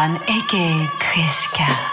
Juan, a.k.a. Chris K.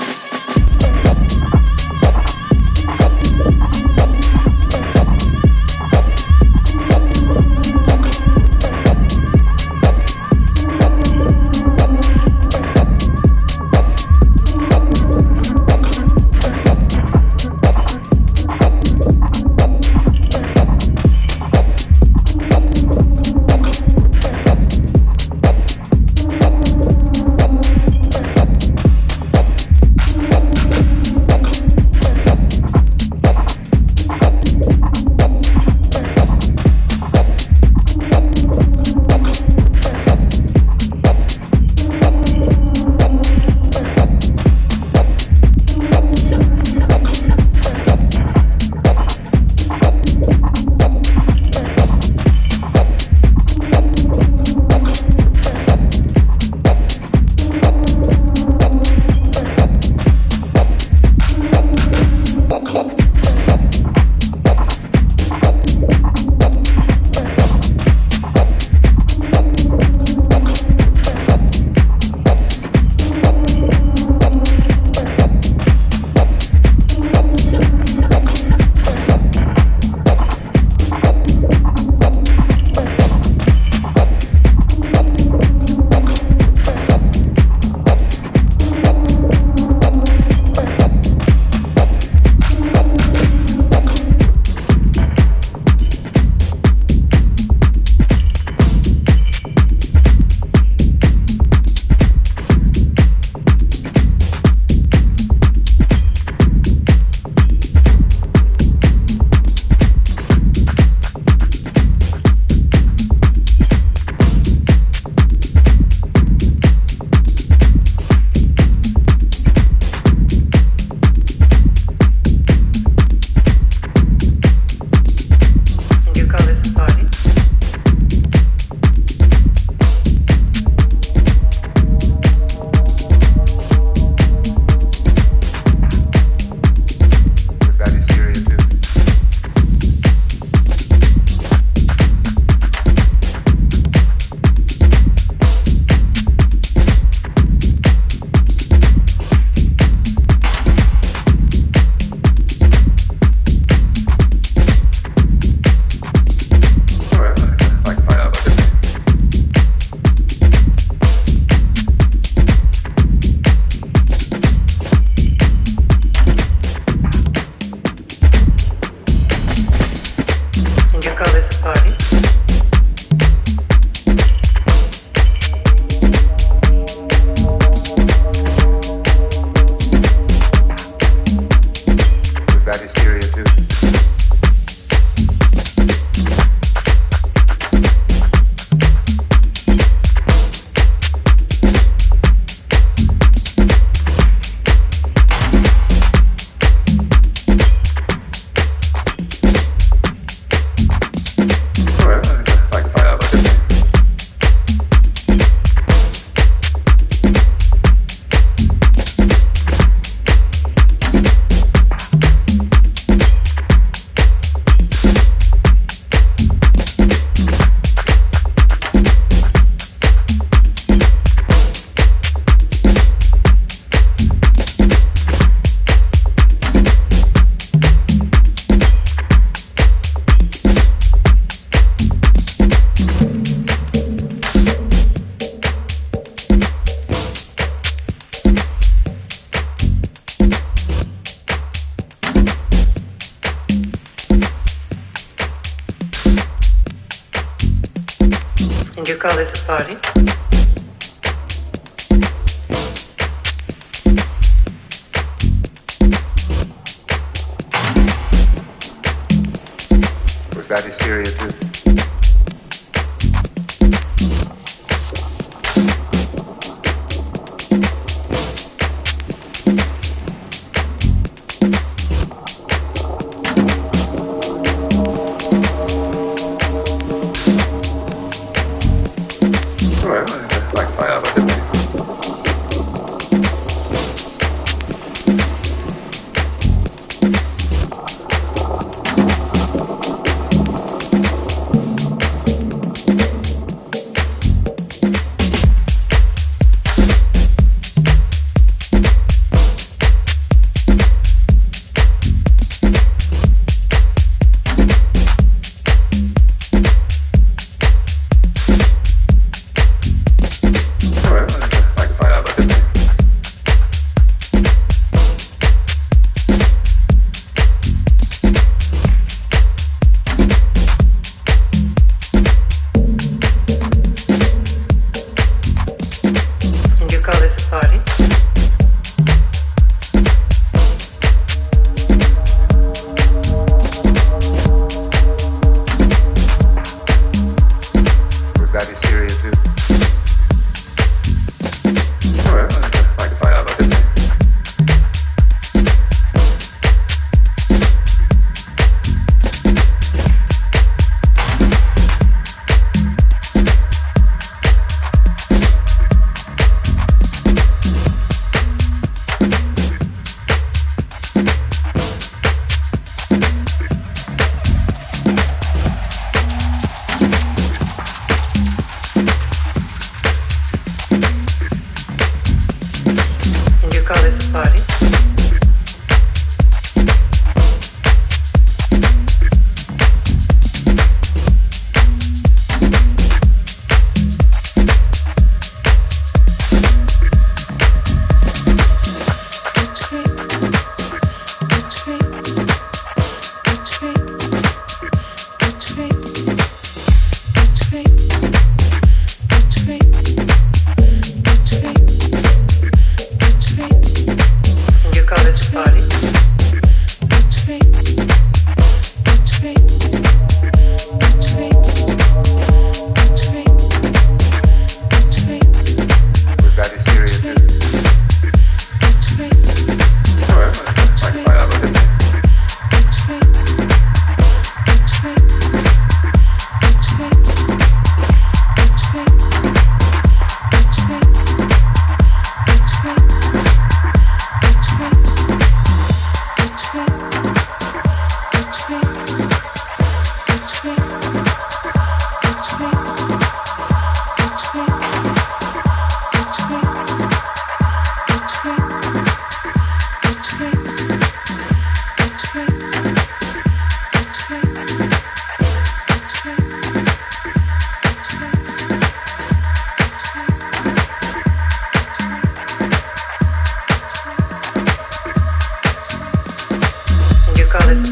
that hysteria too?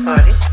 Sorry.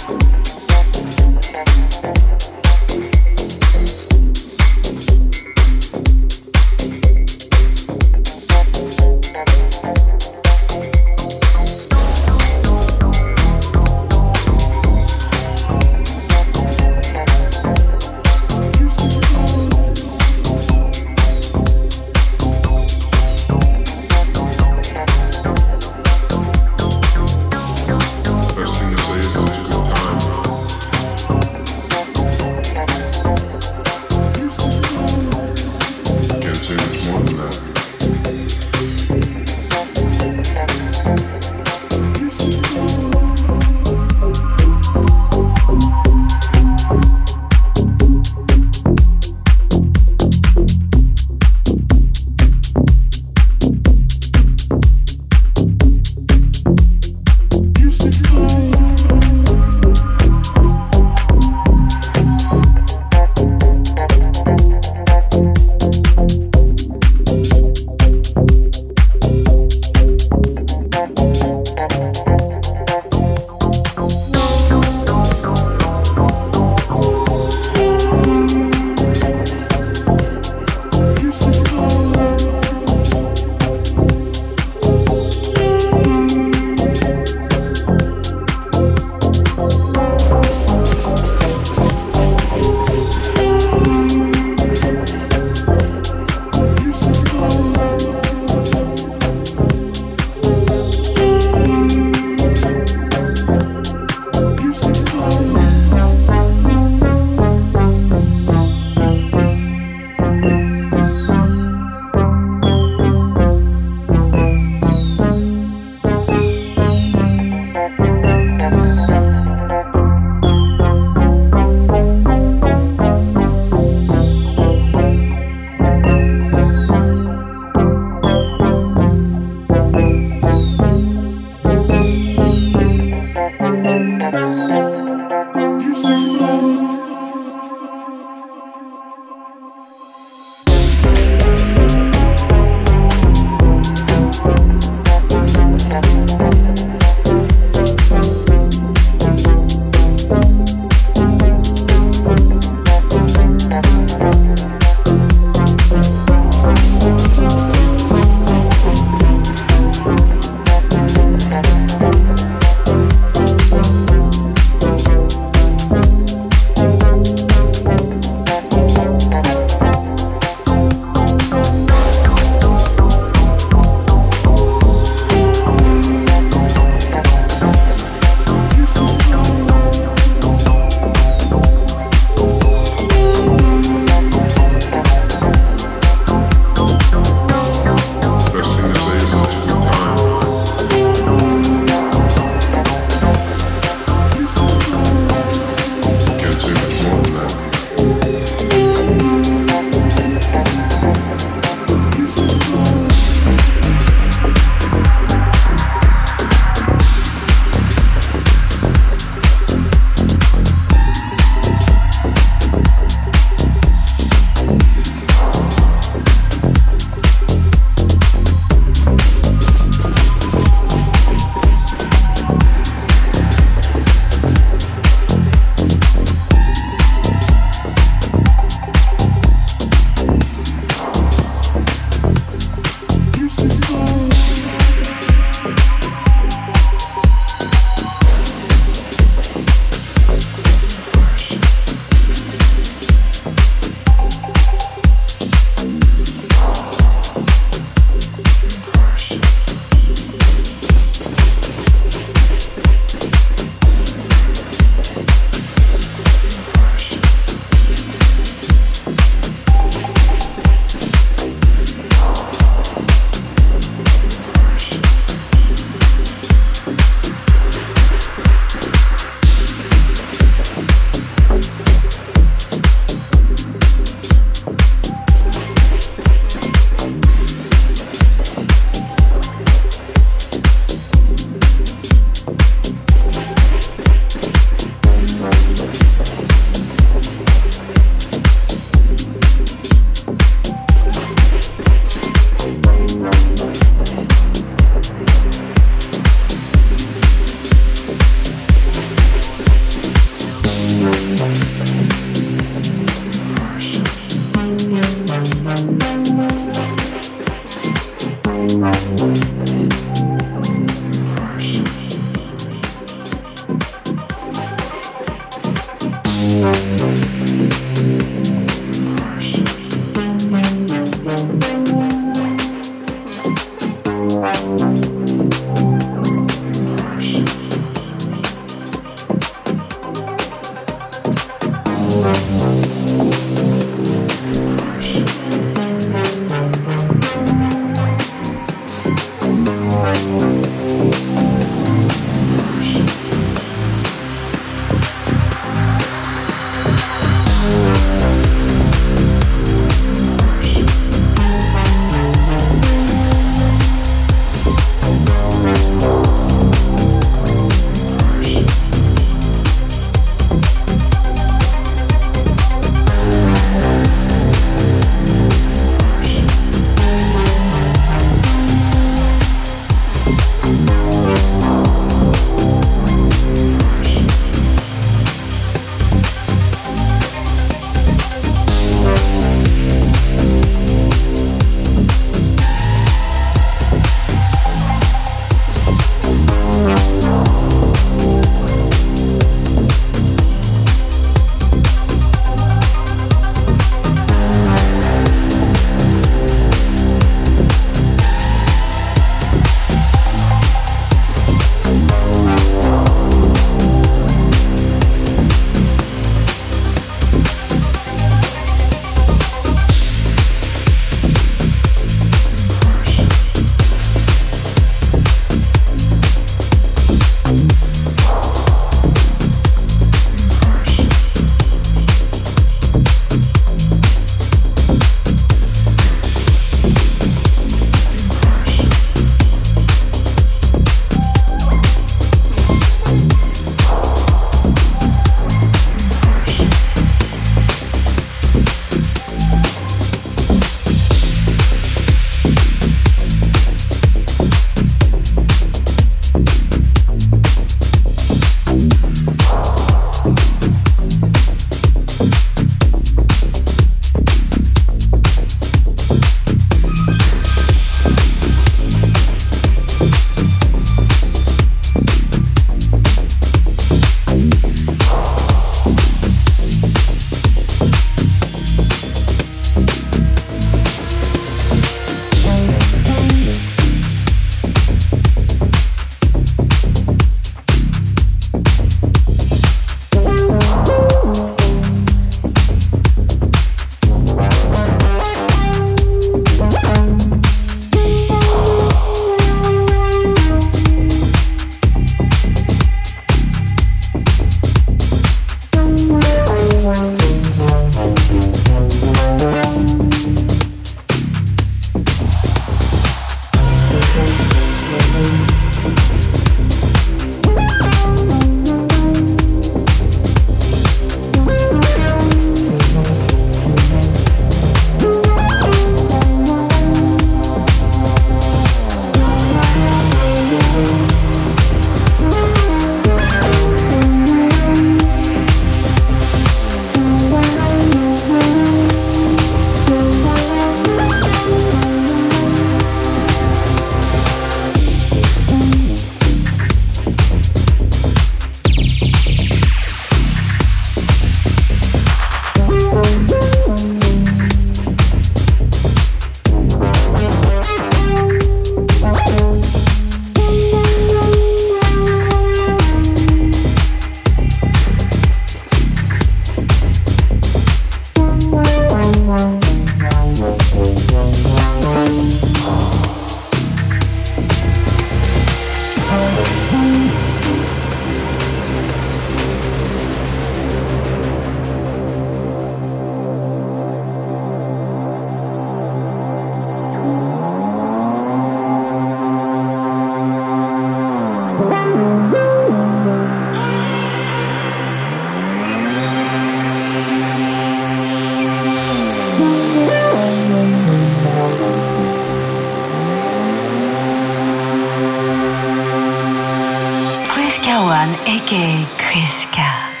aka Chris K.